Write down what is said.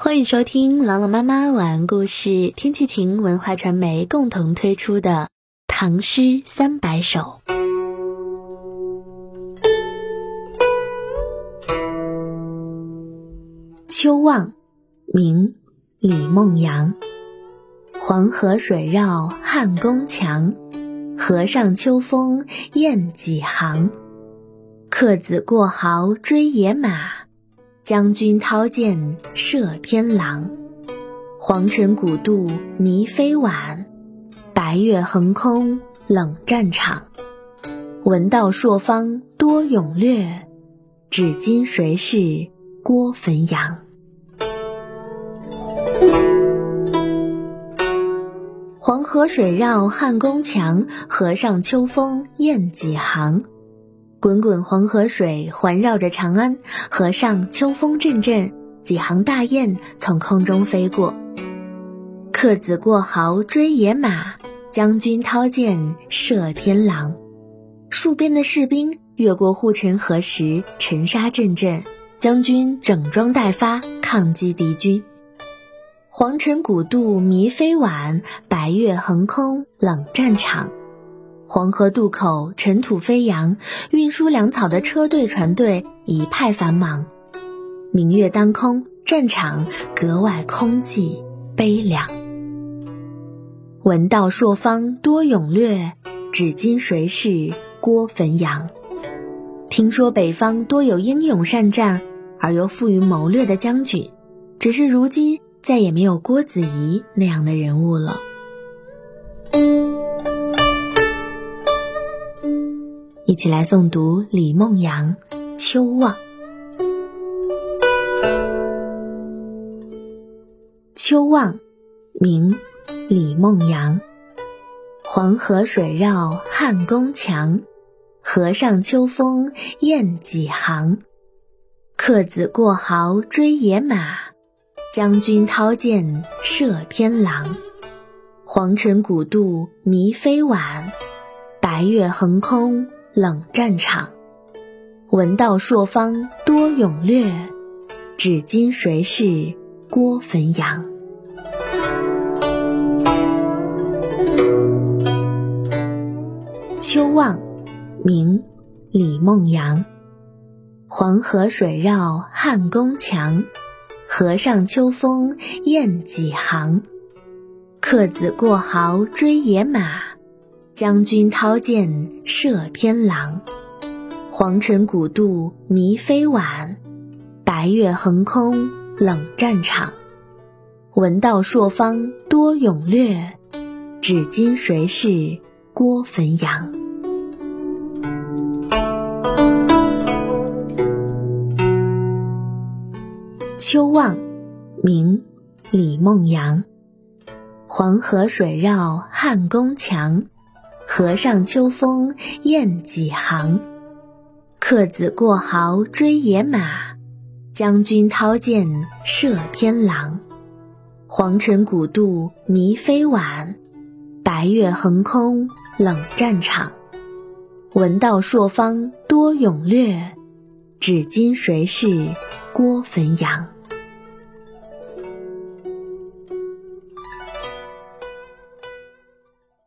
欢迎收听朗朗妈妈晚安故事，天气晴文化传媒共同推出的《唐诗三百首》。秋望，明，李梦阳。黄河水绕汉宫墙，河上秋风雁几行。客子过壕追野马。将军掏剑射天狼，黄尘古渡迷飞晚，白月横空冷战场。闻道朔方多勇略，只今谁是郭汾阳？黄河水绕汉宫墙，河上秋风雁几行。滚滚黄河水环绕着长安，河上秋风阵阵，几行大雁从空中飞过。客子过壕追野马，将军掏剑射天狼。戍边的士兵越过护城河时，尘沙阵阵，将军整装待发，抗击敌军。黄尘古渡迷飞晚，白月横空冷战场。黄河渡口，尘土飞扬，运输粮草的车队、船队一派繁忙。明月当空，战场格外空寂悲凉。闻道朔方多勇略，只今谁是郭汾阳？听说北方多有英勇善战而又富于谋略的将军，只是如今再也没有郭子仪那样的人物了。一起来诵读李梦阳《秋望》。秋望，明，李梦阳。黄河水绕汉宫墙，河上秋风雁几行。客子过壕追野马，将军掏剑射天狼。黄尘古渡迷飞晚，白月横空。冷战场，闻道朔方多勇略，只今谁是郭汾阳？秋望，明，李梦阳。黄河水绕汉宫墙，河上秋风雁几行。客子过壕追野马。将军掏剑射天狼，黄尘古渡迷飞晚，白月横空冷战场。闻道朔方多勇略，只今谁是郭汾阳？秋望，明，李梦阳。黄河水绕汉宫墙。河上秋风雁几行，客子过壕追野马，将军掏剑射天狼。黄尘古渡迷飞晚，白月横空冷战场。闻道朔方多勇略，只今谁是郭汾阳？